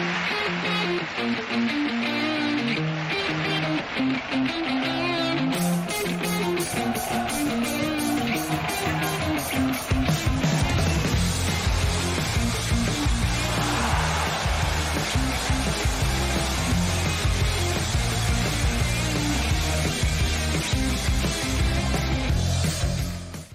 Thank you.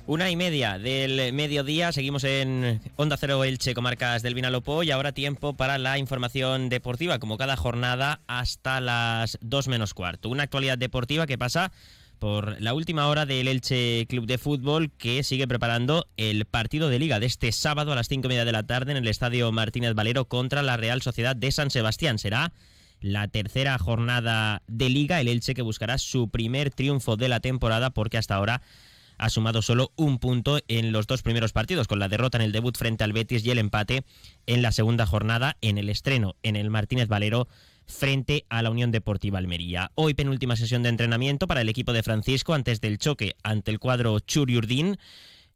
Una y media del mediodía, seguimos en Onda Cero Elche, comarcas del Vinalopó, y ahora tiempo para la información deportiva, como cada jornada hasta las 2 menos cuarto. Una actualidad deportiva que pasa por la última hora del Elche Club de Fútbol, que sigue preparando el partido de liga de este sábado a las 5 y media de la tarde en el Estadio Martínez Valero contra la Real Sociedad de San Sebastián. Será la tercera jornada de liga, el Elche que buscará su primer triunfo de la temporada, porque hasta ahora ha sumado solo un punto en los dos primeros partidos, con la derrota en el debut frente al Betis y el empate en la segunda jornada en el estreno en el Martínez Valero frente a la Unión Deportiva Almería. Hoy penúltima sesión de entrenamiento para el equipo de Francisco antes del choque ante el cuadro Churiurdín.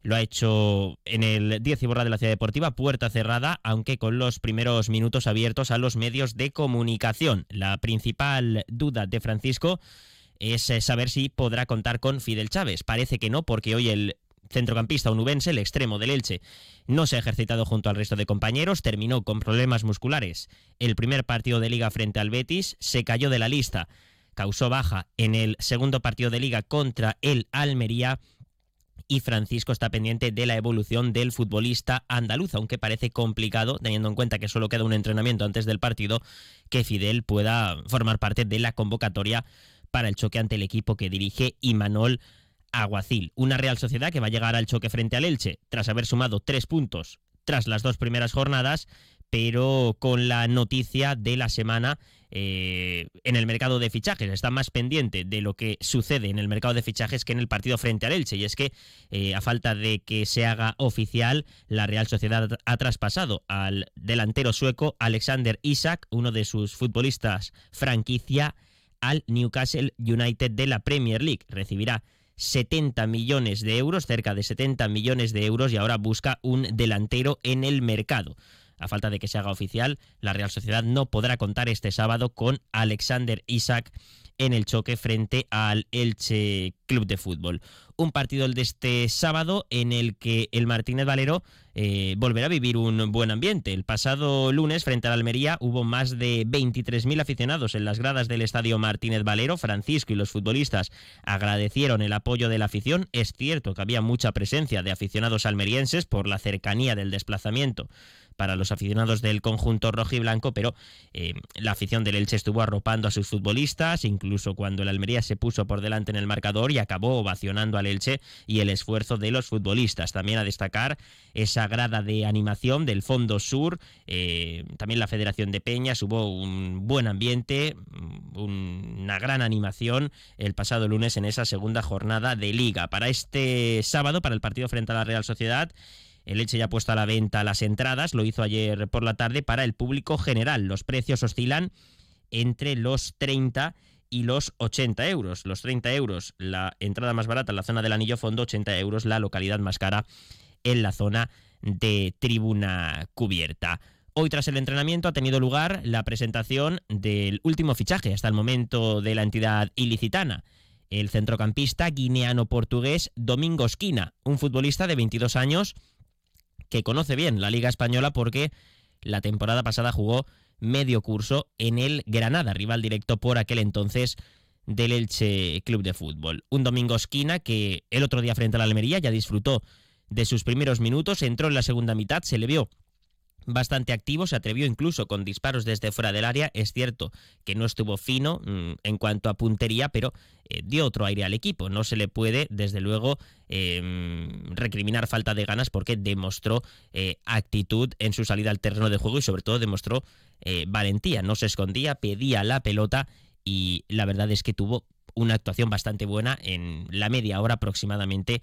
Lo ha hecho en el 10 y borra de la Ciudad Deportiva, puerta cerrada, aunque con los primeros minutos abiertos a los medios de comunicación. La principal duda de Francisco es eh, saber si podrá contar con Fidel Chávez. Parece que no, porque hoy el centrocampista onubense, el extremo del Elche, no se ha ejercitado junto al resto de compañeros, terminó con problemas musculares el primer partido de liga frente al Betis, se cayó de la lista, causó baja en el segundo partido de liga contra el Almería y Francisco está pendiente de la evolución del futbolista andaluz, aunque parece complicado, teniendo en cuenta que solo queda un entrenamiento antes del partido, que Fidel pueda formar parte de la convocatoria para el choque ante el equipo que dirige Imanol Aguacil. Una Real Sociedad que va a llegar al choque frente al Elche tras haber sumado tres puntos tras las dos primeras jornadas, pero con la noticia de la semana eh, en el mercado de fichajes. Está más pendiente de lo que sucede en el mercado de fichajes que en el partido frente al Elche. Y es que, eh, a falta de que se haga oficial, la Real Sociedad ha traspasado al delantero sueco Alexander Isak, uno de sus futbolistas franquicia al Newcastle United de la Premier League. Recibirá 70 millones de euros, cerca de 70 millones de euros, y ahora busca un delantero en el mercado. A falta de que se haga oficial, la Real Sociedad no podrá contar este sábado con Alexander Isaac en el choque frente al Elche Club de Fútbol. Un partido el de este sábado en el que el Martínez Valero eh, volverá a vivir un buen ambiente. El pasado lunes frente al Almería hubo más de 23.000 aficionados en las gradas del estadio Martínez Valero. Francisco y los futbolistas agradecieron el apoyo de la afición. Es cierto que había mucha presencia de aficionados almerienses por la cercanía del desplazamiento para los aficionados del conjunto rojo y blanco, pero eh, la afición del Elche estuvo arropando a sus futbolistas, incluso cuando el Almería se puso por delante en el marcador y acabó ovacionando al Elche y el esfuerzo de los futbolistas. También a destacar esa grada de animación del Fondo Sur, eh, también la Federación de Peñas, hubo un buen ambiente, una gran animación el pasado lunes en esa segunda jornada de liga. Para este sábado, para el partido frente a la Real Sociedad, el Elche ya ha puesto a la venta las entradas, lo hizo ayer por la tarde para el público general. Los precios oscilan entre los 30 y los 80 euros. Los 30 euros la entrada más barata en la zona del anillo fondo, 80 euros la localidad más cara en la zona de tribuna cubierta. Hoy tras el entrenamiento ha tenido lugar la presentación del último fichaje hasta el momento de la entidad ilicitana. El centrocampista guineano-portugués Domingo Esquina, un futbolista de 22 años que conoce bien la Liga Española porque la temporada pasada jugó medio curso en el Granada, rival directo por aquel entonces del Elche Club de Fútbol. Un domingo esquina que el otro día frente a la Almería ya disfrutó de sus primeros minutos, entró en la segunda mitad, se le vio bastante activo, se atrevió incluso con disparos desde fuera del área. Es cierto que no estuvo fino mm, en cuanto a puntería, pero eh, dio otro aire al equipo. No se le puede, desde luego, em, recriminar falta de ganas porque demostró eh, actitud en su salida al terreno de juego y sobre todo demostró eh, valentía. No se escondía, pedía la pelota y la verdad es que tuvo una actuación bastante buena en la media hora aproximadamente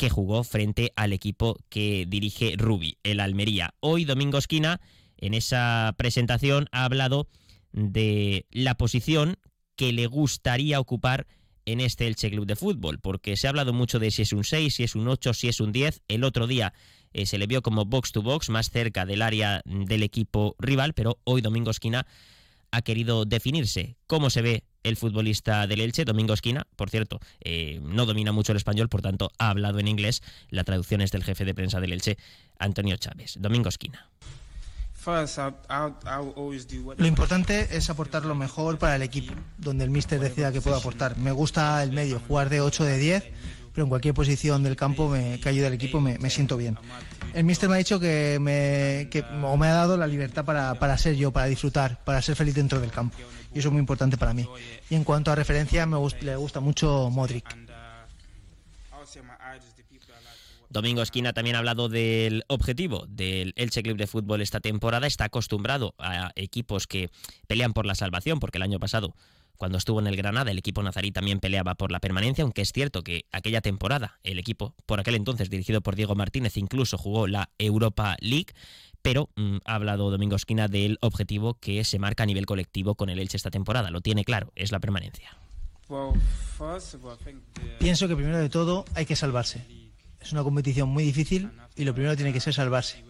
que jugó frente al equipo que dirige Rubi, el Almería. Hoy Domingo Esquina, en esa presentación, ha hablado de la posición que le gustaría ocupar en este Elche Club de Fútbol, porque se ha hablado mucho de si es un 6, si es un 8, si es un 10. El otro día eh, se le vio como box to box, más cerca del área del equipo rival, pero hoy Domingo Esquina ha querido definirse. ¿Cómo se ve el futbolista del Elche, Domingo Esquina? Por cierto, eh, no domina mucho el español, por tanto ha hablado en inglés. La traducción es del jefe de prensa del Elche, Antonio Chávez. Domingo Esquina. Lo importante es aportar lo mejor para el equipo, donde el míster decida que puedo aportar. Me gusta el medio, jugar de 8 de 10, pero en cualquier posición del campo me, que ayude al equipo me, siento bien. El míster me ha dicho que me, o me ha dado la libertad para, para ser yo, para disfrutar, para ser feliz dentro del campo. Y eso es muy importante para mí. Y en cuanto a referencia, me le gusta mucho Modric. Domingo Esquina también ha hablado del objetivo del Elche Club de Fútbol esta temporada. Está acostumbrado a equipos que pelean por la salvación, porque el año pasado, cuando estuvo en el Granada, el equipo nazarí también peleaba por la permanencia, aunque es cierto que aquella temporada el equipo, por aquel entonces dirigido por Diego Martínez, incluso jugó la Europa League. Pero mm, ha hablado Domingo Esquina del objetivo que se marca a nivel colectivo con el Elche esta temporada. Lo tiene claro, es la permanencia. Pienso que primero de todo hay que salvarse es una competición muy difícil y lo primero tiene que ser salvarse.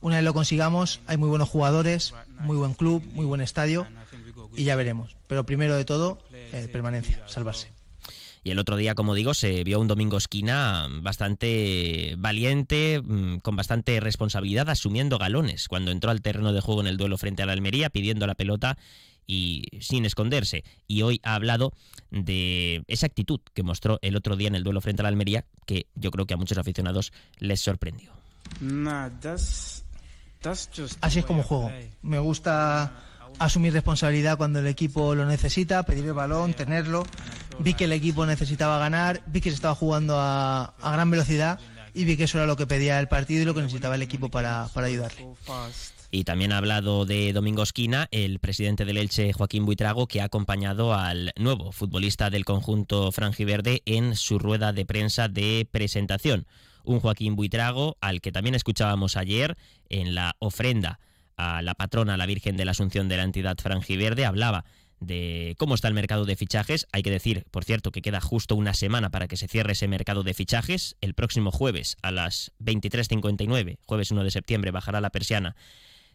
Una vez lo consigamos, hay muy buenos jugadores, muy buen club, muy buen estadio y ya veremos. Pero primero de todo, eh, permanencia, salvarse. Y el otro día, como digo, se vio un domingo esquina bastante valiente, mm, con bastante responsabilidad, asumiendo galones cuando entró al terreno de juego en el duelo frente a la Almería, pidiendo la pelota y sin esconderse. Y hoy ha hablado de esa actitud que mostró el otro día en el duelo frente a la Almería, que yo creo que a muchos aficionados les sorprendió. Así es como juego. Me gusta asumir responsabilidad cuando el equipo lo necesita, pedir el balón, tenerlo. Vi que el equipo necesitaba ganar, vi que se estaba jugando a, gran velocidad y vi que eso era lo que pedía el partido y lo que necesitaba el equipo para, para ayudarle. Y también ha hablado de Domingo Esquina, el presidente del Elche, Joaquín Buitrago, que ha acompañado al nuevo futbolista del conjunto franjiverde en su rueda de prensa de presentación. Un Joaquín Buitrago al que también escuchábamos ayer en la ofrenda a la patrona, la Virgen de la Asunción de la entidad franjiverde, hablaba de cómo está el mercado de fichajes. Hay que decir, por cierto, que queda justo una semana para que se cierre ese mercado de fichajes. El próximo jueves a las 23.59, jueves 1 de septiembre, bajará la persiana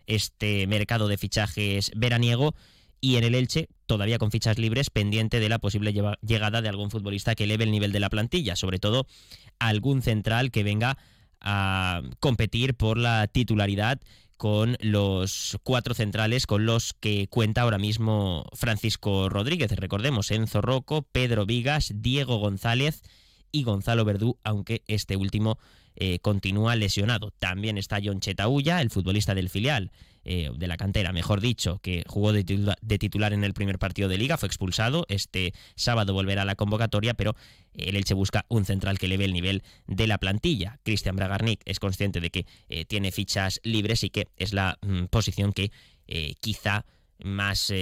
este mercado de fichajes veraniego y en el Elche, todavía con fichas libres, pendiente de la posible llegada de algún futbolista que eleve el nivel de la plantilla, sobre todo algún central que venga a competir por la titularidad con los cuatro centrales con los que cuenta ahora mismo Francisco Rodríguez. Recordemos, Enzo Rocco, Pedro Vigas, Diego González y Gonzalo Verdú, aunque este último eh, continúa lesionado. También está John Chetaulla, el futbolista del filial, eh, de la cantera, mejor dicho, que jugó de titular, en el primer partido de liga, fue expulsado. Este sábado volverá a la convocatoria, pero el Elche busca un central que eleve el nivel de la plantilla. Cristian Bragarnik es consciente de que eh, tiene fichas libres y que es la mm, posición que quizá más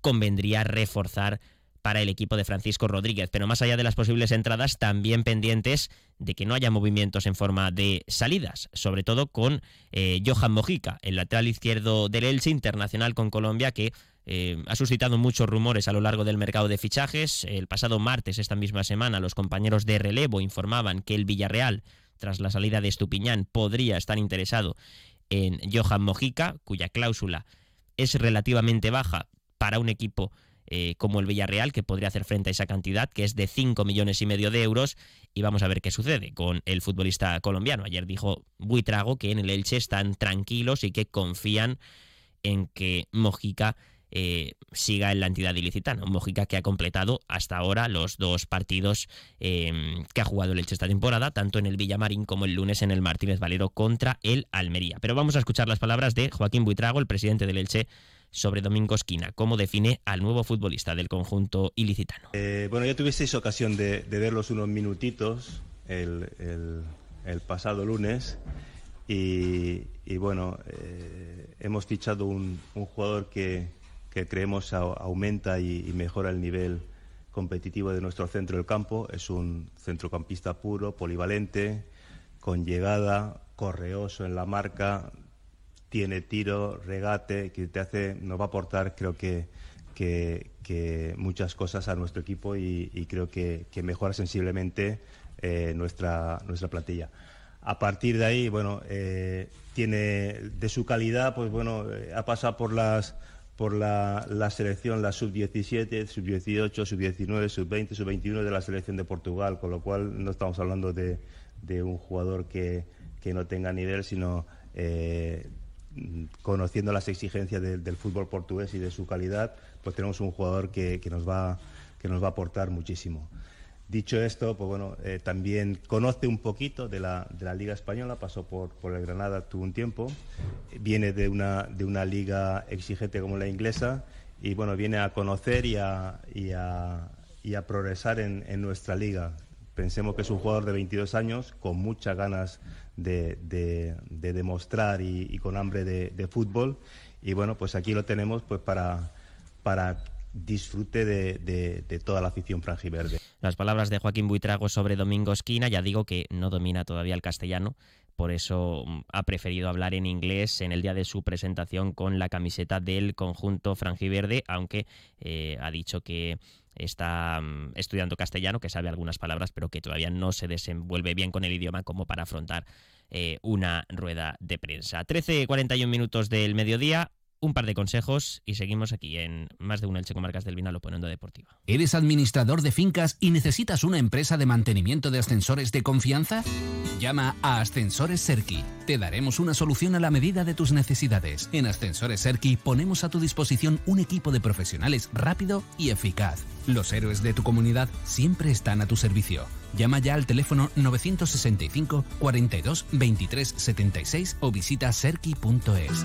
convendría reforzar para el equipo de Francisco Rodríguez. Pero más allá de las posibles entradas, también pendientes de que no haya movimientos en forma de salidas, sobre todo con eh, Johan Mojica, el lateral izquierdo del Elche, internacional con Colombia, que eh, ha suscitado muchos rumores a lo largo del mercado de fichajes. El pasado martes, esta misma semana, los compañeros de relevo informaban que el Villarreal, tras la salida de Estupiñán, podría estar interesado en Johan Mojica, cuya cláusula es relativamente baja para un equipo eh, como el Villarreal, que podría hacer frente a esa cantidad, que es de 5 millones y medio de euros. Y vamos a ver qué sucede con el futbolista colombiano. Ayer dijo Buitrago que en el Elche están tranquilos y que confían en que Mojica eh, siga en la entidad ilicitana. Mojica que ha completado hasta ahora los dos partidos em, que ha jugado el Elche esta temporada, tanto en el Villamarín como el lunes en el Martínez Valero contra el Almería. Pero vamos a escuchar las palabras de Joaquín Buitrago, el presidente del Elche, sobre Domingo Esquina. ¿Cómo define al nuevo futbolista del conjunto ilicitano? Eh, bueno, ya tuvisteis ocasión de, verlos unos minutitos el, pasado lunes y, bueno, eh, hemos fichado un, jugador que, creemos aumenta y, mejora el nivel competitivo de nuestro centro del campo. Es un centrocampista puro, polivalente, con llegada, correoso en la marca, tiene tiro, regate, que te hace, nos va a aportar, creo que, que, muchas cosas a nuestro equipo y, creo que, mejora sensiblemente eh, nuestra, nuestra plantilla. a partir de ahí, bueno, eh, tiene de su calidad, pues bueno, eh, ha pasado por las por la, selección, la sub-17, sub-18, sub-19, sub-20, sub-21 de la selección de Portugal, con lo cual no estamos hablando de, un jugador que, no tenga nivel, sino conociendo las exigencias del fútbol portugués y de su calidad, pues tenemos un jugador que, nos, va, que nos va a aportar muchísimo. Dicho esto, pues bueno, eh, también conoce un poquito de la, de la Liga Española, pasó por, por, el Granada, tuvo un tiempo, viene de una, de una liga exigente como la inglesa y bueno, viene a conocer y a, y a, y a progresar en, en, nuestra liga. Pensemos que es un jugador de 22 años con muchas ganas de, de, de demostrar y, con hambre de, de, fútbol y bueno, pues aquí lo tenemos pues para, para disfrute de, toda la afición franjiverde. Las palabras de Joaquín Buitrago sobre Domingo Esquina, ya digo que no domina todavía el castellano, por eso mm, ha preferido hablar en inglés en el día de su presentación con la camiseta del conjunto franjiverde, aunque eh, ha dicho que está mm, estudiando castellano, que sabe algunas palabras, pero que todavía no se desenvuelve bien con el idioma como para afrontar eh, una rueda de prensa. 13.41 minutos del mediodía, un par de consejos y seguimos aquí en más de una Elche Comarcas del Vinalo poniendo deportiva. ¿Eres administrador de fincas y necesitas una empresa de mantenimiento de ascensores de confianza? Llama a Ascensores Serki. Te daremos una solución a la medida de tus necesidades. En Ascensores Serki ponemos a tu disposición un equipo de profesionales rápido y eficaz. Los héroes de tu comunidad siempre están a tu servicio. Llama ya al teléfono 965 42 23 76 o visita serki.es.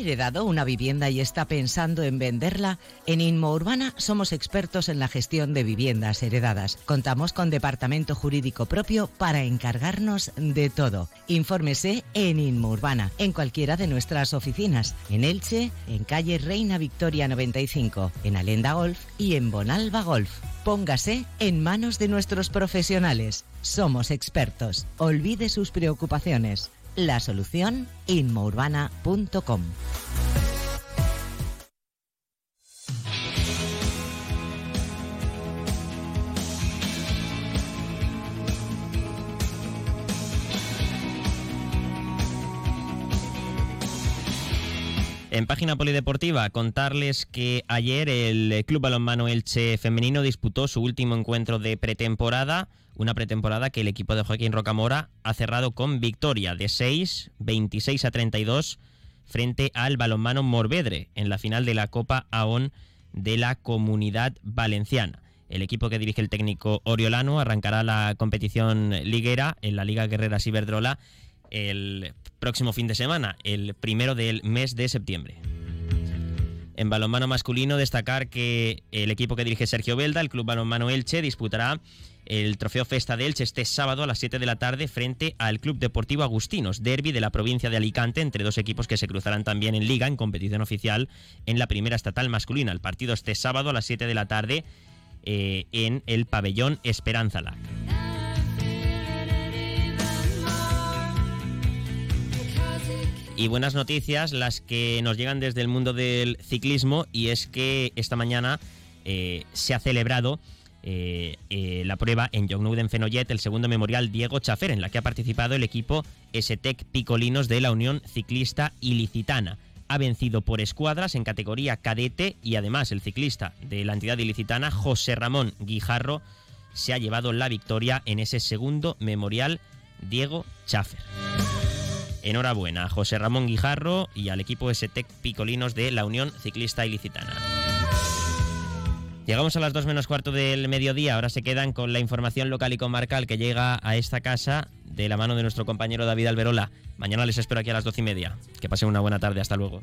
¿Ha heredado una vivienda y está pensando en venderla? En Inmo Urbana somos expertos en la gestión de viviendas heredadas. Contamos con departamento jurídico propio para encargarnos de todo. Infórmese en Inmo Urbana, en cualquiera de nuestras oficinas, en Elche, en calle Reina Victoria 95, en Alenda Golf y en Bonalba Golf. Póngase en manos de nuestros profesionales. Somos expertos. Olvide sus preocupaciones. La solución inmourbana.com. En página polideportiva, contarles que ayer el Club Balonmano Elche Femenino disputó su último encuentro de pretemporada una pretemporada que el equipo de Joaquín Rocamora ha cerrado con victoria de 6, 26 a 32 frente al balonmano Morvedre en la final de la Copa AON de la Comunidad Valenciana. El equipo que dirige el técnico Oriolano arrancará la competición liguera en la Liga Guerrera Ciberdrola el próximo fin de semana, el primero del mes de septiembre. En balonmano masculino, destacar que el equipo que dirige Sergio Belda, el Club Balonmano Elche, disputará el Trofeo Festa de Elche este sábado a las 7 de la tarde frente al Club Deportivo Agustinos, derby de la provincia de Alicante entre dos equipos que se cruzarán también en liga en competición oficial en la primera estatal masculina. El partido este sábado a las 7 de la tarde eh, en el pabellón Esperanza Lac. Y buenas noticias las que nos llegan desde el mundo del ciclismo y es que esta mañana eh, se ha celebrado eh, eh, la prueba en Jongnouden Fenollet, el segundo memorial Diego Chafer, en la que ha participado el equipo STEC Picolinos de la Unión Ciclista Ilicitana. Ha vencido por escuadras en categoría cadete y además el ciclista de la entidad ilicitana, José Ramón Guijarro, se ha llevado la victoria en ese segundo memorial Diego Chafer. Enhorabuena a José Ramón Guijarro y al equipo STEC Picolinos de la Unión Ciclista Ilicitana. Llegamos a las 2 menos cuarto del mediodía, ahora se quedan con la información local y comarcal que llega a esta casa de la mano de nuestro compañero David Alberola. Mañana les espero aquí a las 12 y media. Que pasen una buena tarde, hasta luego.